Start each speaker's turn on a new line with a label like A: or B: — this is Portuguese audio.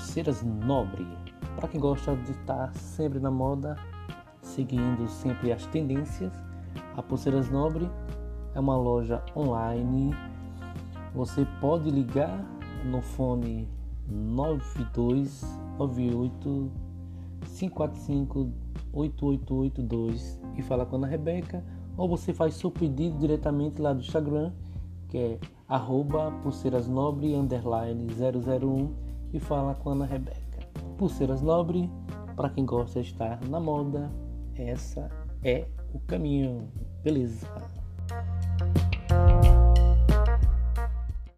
A: Pulseiras Nobre. Para quem gosta de estar sempre na moda, seguindo sempre as tendências, a Pulseiras Nobre é uma loja online. Você pode ligar no fone 9298 545 8882 e falar com a Ana Rebeca ou você faz seu pedido diretamente lá do Instagram que é arroba pulseirasnobre underline 001 e fala com Ana Rebeca. Pulseiras Nobre, para quem gosta de estar na moda, essa é o caminho. Beleza?